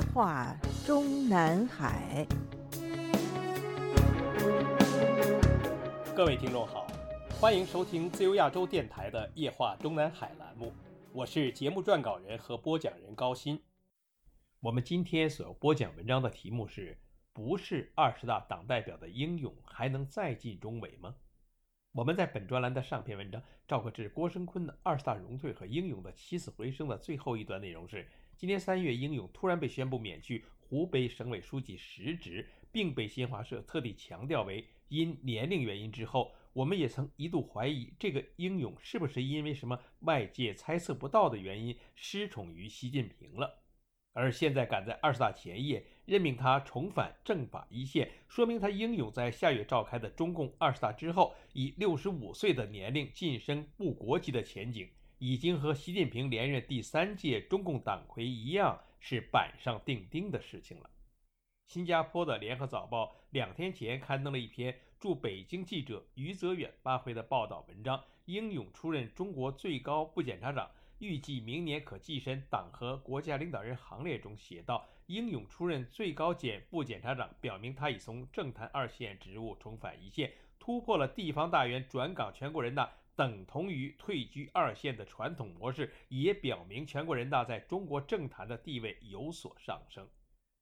夜话中南海。各位听众好，欢迎收听自由亚洲电台的《夜话中南海》栏目，我是节目撰稿人和播讲人高鑫。我们今天所要播讲文章的题目是：不是二十大党代表的英勇，还能再进中委吗？我们在本专栏的上篇文章《赵克志、郭声琨的二十大荣退和英勇的起死回生》的最后一段内容是：今年三月，英勇突然被宣布免去湖北省委书记实职，并被新华社特地强调为因年龄原因。之后，我们也曾一度怀疑这个英勇是不是因为什么外界猜测不到的原因失宠于习近平了。而现在赶在二十大前夜任命他重返政法一线，说明他英勇在下月召开的中共二十大之后，以六十五岁的年龄晋升部国级的前景，已经和习近平连任第三届中共党魁一样，是板上钉钉的事情了。新加坡的联合早报两天前刊登了一篇驻北京记者余泽远发回的报道文章，英勇出任中国最高部检察长。预计明年可跻身党和国家领导人行列中，写道：“英勇出任最高检部检察长，表明他已从政坛二线职务重返一线，突破了地方大员转岗全国人大等同于退居二线的传统模式，也表明全国人大在中国政坛的地位有所上升。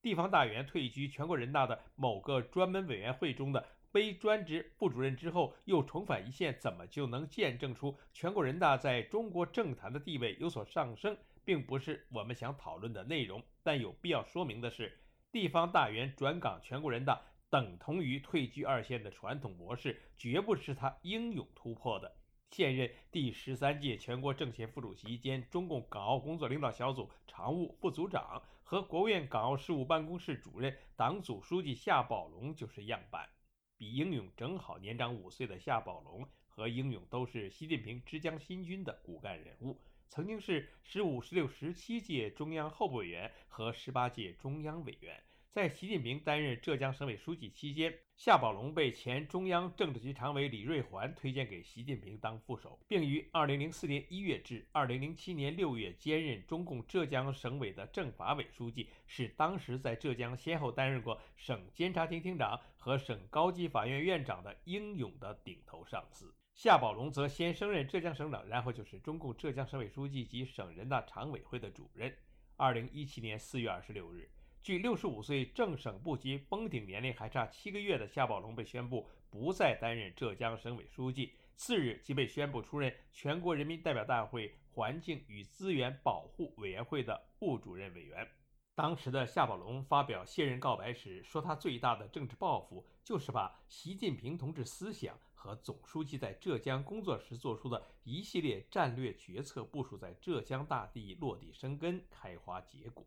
地方大员退居全国人大的某个专门委员会中的。”非专职部主任之后又重返一线，怎么就能见证出全国人大在中国政坛的地位有所上升，并不是我们想讨论的内容。但有必要说明的是，地方大员转岗全国人大等同于退居二线的传统模式，绝不是他英勇突破的。现任第十三届全国政协副主席兼中共港澳工作领导小组常务副组长和国务院港澳事务办公室主任、党组书记夏宝龙就是样板。比英勇正好年长五岁的夏宝龙和英勇都是习近平之江新军的骨干人物，曾经是十五、十六、十七届中央候补委员和十八届中央委员。在习近平担任浙江省委书记期间，夏宝龙被前中央政治局常委李瑞环推荐给习近平当副手，并于2004年1月至2007年6月兼任中共浙江省委的政法委书记，是当时在浙江先后担任过省监察厅厅长和省高级法院院长的英勇的顶头上司。夏宝龙则先升任浙江省长，然后就是中共浙江省委书记及省人大常委会的主任。2017年4月26日。距六十五岁正省部级封顶年龄还差七个月的夏宝龙被宣布不再担任浙江省委书记，次日即被宣布出任全国人民代表大会环境与资源保护委员会的副主任委员。当时的夏宝龙发表卸任告白时说，他最大的政治抱负就是把习近平同志思想和总书记在浙江工作时做出的一系列战略决策部署在浙江大地落地生根、开花结果。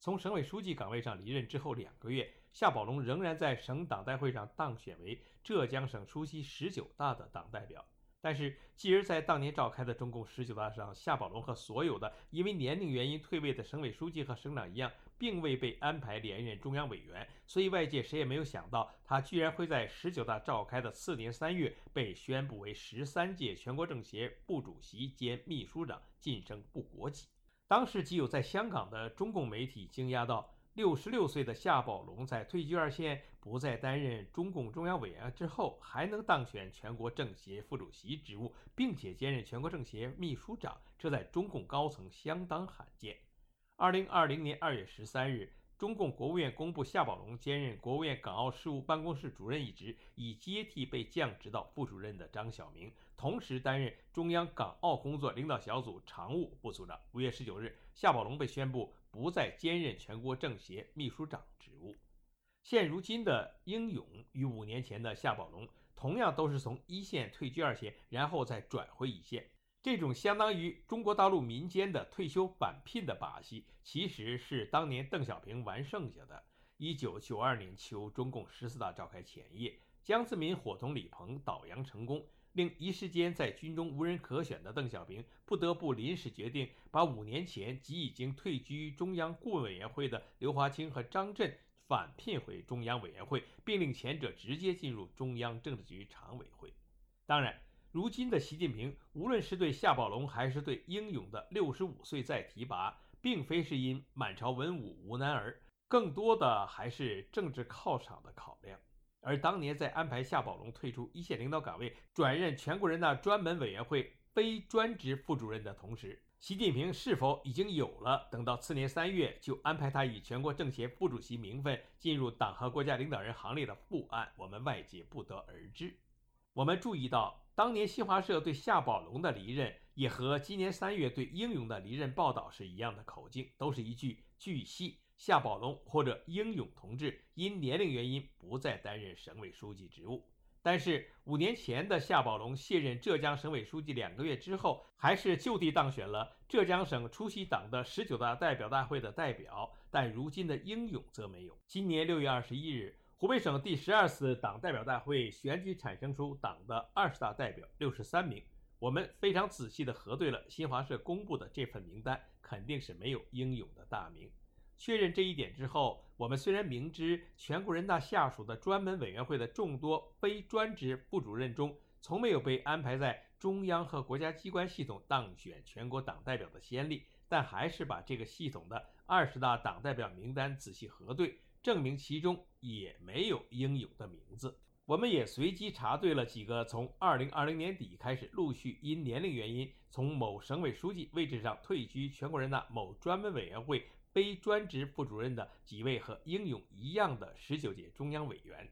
从省委书记岗位上离任之后两个月，夏宝龙仍然在省党代会上当选为浙江省出席十九大的党代表。但是，继而在当年召开的中共十九大上，夏宝龙和所有的因为年龄原因退位的省委书记和省长一样，并未被安排连任中央委员。所以，外界谁也没有想到，他居然会在十九大召开的次年三月被宣布为十三届全国政协副主席兼秘书长，晋升部国级。当时，即有在香港的中共媒体惊讶到，六十六岁的夏宝龙在退居二线、不再担任中共中央委员之后，还能当选全国政协副主席职务，并且兼任全国政协秘书长，这在中共高层相当罕见。二零二零年二月十三日。中共国务院公布，夏宝龙兼任国务院港澳事务办公室主任一职，以接替被降职到副主任的张晓明，同时担任中央港澳工作领导小组常务部组长。五月十九日，夏宝龙被宣布不再兼任全国政协秘书长职务。现如今的英勇与五年前的夏宝龙，同样都是从一线退居二线，然后再转回一线。这种相当于中国大陆民间的退休返聘的把戏，其实是当年邓小平玩剩下的。一九九二年秋，中共十四大召开前夜，江泽民伙同李鹏倒洋成功，令一时间在军中无人可选的邓小平不得不临时决定，把五年前即已经退居中央顾问委员会的刘华清和张震返聘回中央委员会，并令前者直接进入中央政治局常委会。当然。如今的习近平，无论是对夏宝龙，还是对英勇的六十五岁再提拔，并非是因满朝文武无男儿，更多的还是政治犒赏的考量。而当年在安排夏宝龙退出一线领导岗位，转任全国人大专门委员会非专职副主任的同时，习近平是否已经有了等到次年三月就安排他以全国政协副主席名分进入党和国家领导人行列的副案，我们外界不得而知。我们注意到，当年新华社对夏宝龙的离任，也和今年三月对英勇的离任报道是一样的口径，都是一句“据悉，夏宝龙或者英勇同志因年龄原因不再担任省委书记职务”。但是五年前的夏宝龙卸任浙江省委书记两个月之后，还是就地当选了浙江省出席党的十九大代表大会的代表。但如今的英勇则没有。今年六月二十一日，湖北省第十二次党代表大会选举产生出党的二十大代表六十三名。我们非常仔细地核对了新华社公布的这份名单，肯定是没有英勇的大名。确认这一点之后，我们虽然明知全国人大下属的专门委员会的众多非专职副主任中，从没有被安排在中央和国家机关系统当选全国党代表的先例，但还是把这个系统的二十大党代表名单仔细核对，证明其中也没有英勇的名字。我们也随机查对了几个从二零二零年底开始陆续因年龄原因从某省委书记位置上退居全国人大某专门委员会。非专职副主任的几位和英勇一样的十九届中央委员，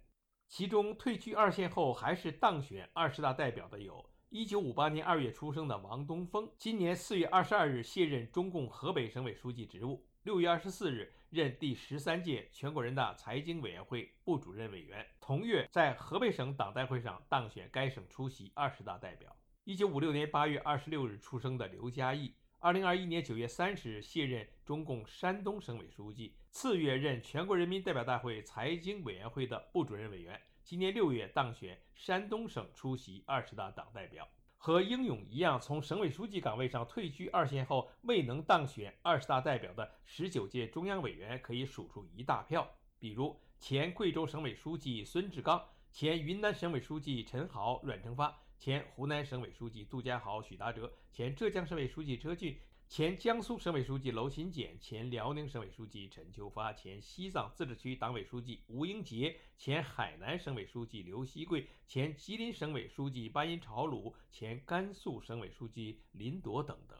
其中退居二线后还是当选二十大代表的有：一九五八年二月出生的王东峰，今年四月二十二日卸任中共河北省委书记职务，六月二十四日任第十三届全国人大财经委员会副主任委员，同月在河北省党代会上当选该省出席二十大代表。一九五六年八月二十六日出生的刘嘉义。二零二一年九月三十日卸任中共山东省委书记，次月任全国人民代表大会财经委员会的副主任委员。今年六月当选山东省出席二十大党代表。和英勇一样，从省委书记岗位上退居二线后未能当选二十大代表的十九届中央委员可以数出一大票，比如前贵州省委书记孙志刚，前云南省委书记陈豪、阮成发。前湖南省委书记杜家豪、许达哲，前浙江省委书记车俊，前江苏省委书记娄勤俭，前辽宁省委书记陈秋发，前西藏自治区党委书记吴英杰，前海南省委书记刘锡贵，前吉林省委书记巴音朝鲁，前甘肃省委书记林铎等等。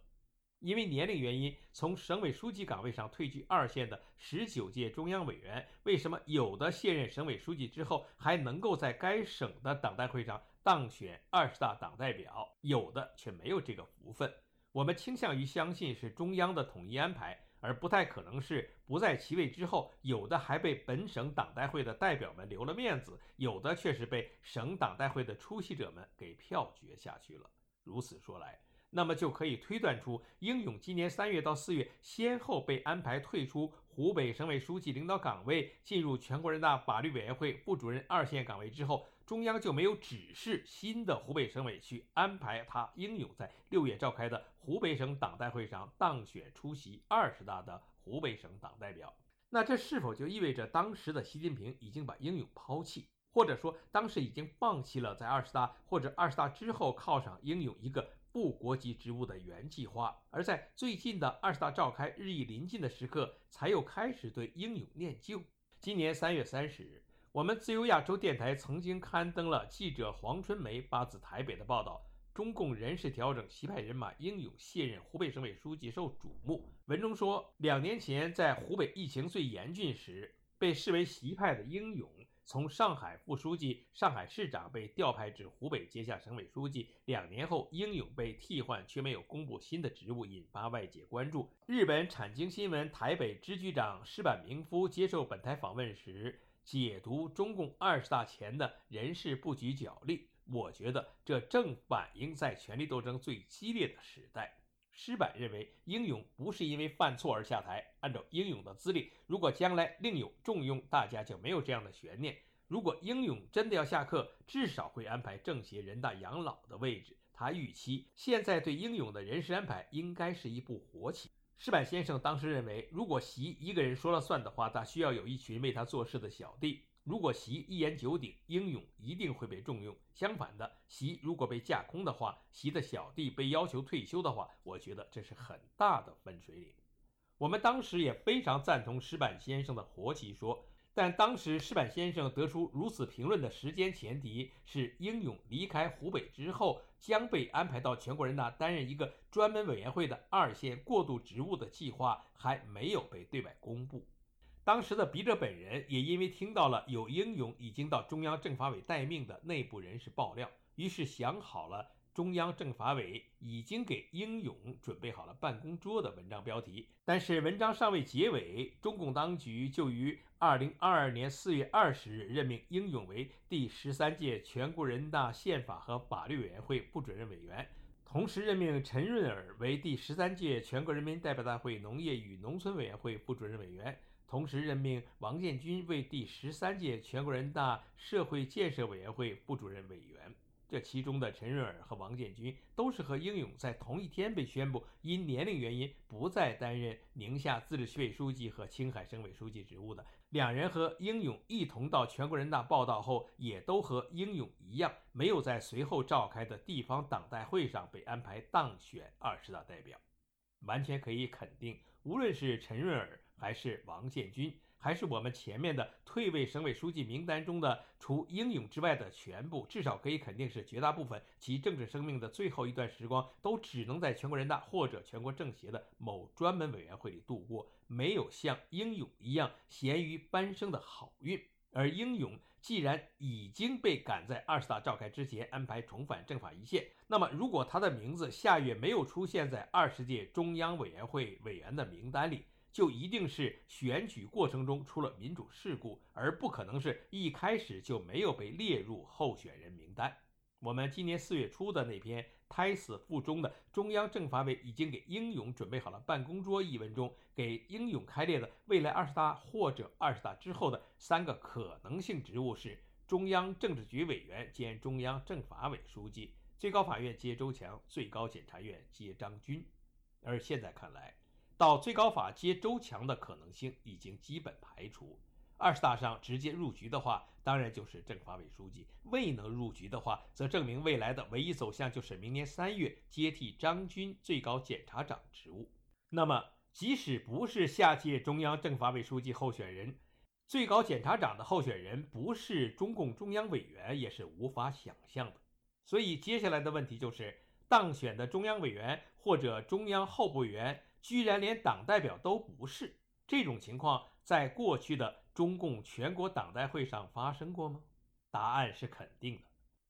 因为年龄原因，从省委书记岗位上退居二线的十九届中央委员，为什么有的卸任省委书记之后还能够在该省的党代会上？当选二十大党代表，有的却没有这个福分。我们倾向于相信是中央的统一安排，而不太可能是不在其位之后，有的还被本省党代会的代表们留了面子，有的却是被省党代会的出席者们给票决下去了。如此说来，那么就可以推断出，英勇今年三月到四月先后被安排退出湖北省委书记领导岗位，进入全国人大法律委员会副主任二线岗位之后。中央就没有指示新的湖北省委去安排他英勇在六月召开的湖北省党代会上当选出席二十大的湖北省党代表。那这是否就意味着当时的习近平已经把英勇抛弃，或者说当时已经放弃了在二十大或者二十大之后犒赏英勇一个副国级职务的原计划，而在最近的二十大召开日益临近的时刻，才又开始对英勇念旧？今年三月三十日。我们自由亚洲电台曾经刊登了记者黄春梅发自台北的报道：中共人事调整，习派人马英勇卸任湖北省委书记受瞩目。文中说，两年前在湖北疫情最严峻时，被视为习派的英勇，从上海副书记、上海市长被调派至湖北接下省委书记。两年后，英勇被替换，却没有公布新的职务，引发外界关注。日本产经新闻台北支局长石坂明夫接受本台访问时。解读中共二十大前的人事布局角力，我觉得这正反映在权力斗争最激烈的时代。施柏认为，英勇不是因为犯错而下台。按照英勇的资历，如果将来另有重用，大家就没有这样的悬念。如果英勇真的要下课，至少会安排政协、人大养老的位置。他预期现在对英勇的人事安排应该是一部活棋。石板先生当时认为，如果习一个人说了算的话，他需要有一群为他做事的小弟。如果习一言九鼎，英勇一定会被重用。相反的，习如果被架空的话，习的小弟被要求退休的话，我觉得这是很大的分水岭。我们当时也非常赞同石板先生的活棋说，但当时石板先生得出如此评论的时间前提是，英勇离开湖北之后将被安排到全国人大担任一个专门委员会的二线过渡职务的计划还没有被对外公布。当时的笔者本人也因为听到了有英勇已经到中央政法委待命的内部人士爆料，于是想好了中央政法委已经给英勇准备好了办公桌的文章标题。但是文章尚未结尾，中共当局就于二零二二年四月二十日任命英勇为第十三届全国人大宪法和法律委员会副主任委员，同时任命陈润尔为第十三届全国人民代表大会农业与农村委员会副主任委员。同时任命王建军为第十三届全国人大社会建设委员会副主任委员。这其中的陈润尔和王建军都是和英勇在同一天被宣布因年龄原因不再担任宁夏自治区委书记和青海省委书记职务的。两人和英勇一同到全国人大报道后，也都和英勇一样，没有在随后召开的地方党代会上被安排当选二十大代表。完全可以肯定，无论是陈润尔。还是王建军，还是我们前面的退位省委书记名单中的除英勇之外的全部，至少可以肯定是绝大部分其政治生命的最后一段时光，都只能在全国人大或者全国政协的某专门委员会里度过，没有像英勇一样咸鱼翻身的好运。而英勇既然已经被赶在二十大召开之前安排重返政法一线，那么如果他的名字下月没有出现在二十届中央委员会委员的名单里，就一定是选举过程中出了民主事故，而不可能是一开始就没有被列入候选人名单。我们今年四月初的那篇胎死腹中的中央政法委已经给英勇准备好了办公桌一文中，给英勇开列的未来二十大或者二十大之后的三个可能性职务是：中央政治局委员兼中央政法委书记，最高法院接周强，最高检察院接张军。而现在看来，到最高法接周强的可能性已经基本排除。二十大上直接入局的话，当然就是政法委书记；未能入局的话，则证明未来的唯一走向就是明年三月接替张军最高检察长职务。那么，即使不是下届中央政法委书记候选人，最高检察长的候选人不是中共中央委员，也是无法想象的。所以，接下来的问题就是，当选的中央委员或者中央候补委员。居然连党代表都不是，这种情况在过去的中共全国党代会上发生过吗？答案是肯定的。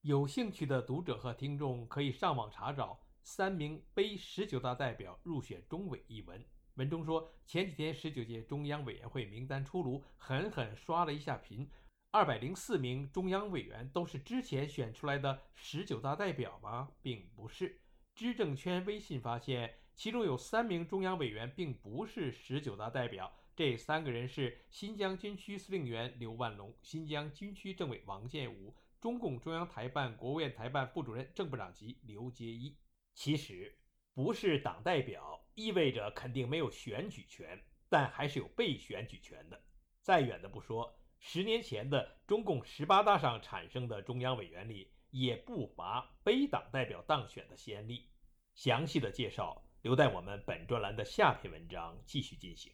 有兴趣的读者和听众可以上网查找“三名非十九大代表入选中委”一文，文中说，前几天十九届中央委员会名单出炉，狠狠刷了一下屏，二百零四名中央委员都是之前选出来的十九大代表吗？并不是。知政圈微信发现。其中有三名中央委员并不是十九大代表，这三个人是新疆军区司令员刘万龙、新疆军区政委王建武、中共中央台办、国务院台办副主任、正部长级刘结一。其实，不是党代表意味着肯定没有选举权，但还是有被选举权的。再远的不说，十年前的中共十八大上产生的中央委员里，也不乏非党代表当选的先例。详细的介绍。留待我们本专栏的下篇文章继续进行。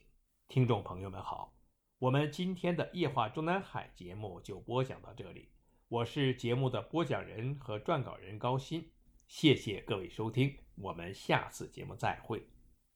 听众朋友们好，我们今天的夜话中南海节目就播讲到这里。我是节目的播讲人和撰稿人高鑫，谢谢各位收听，我们下次节目再会。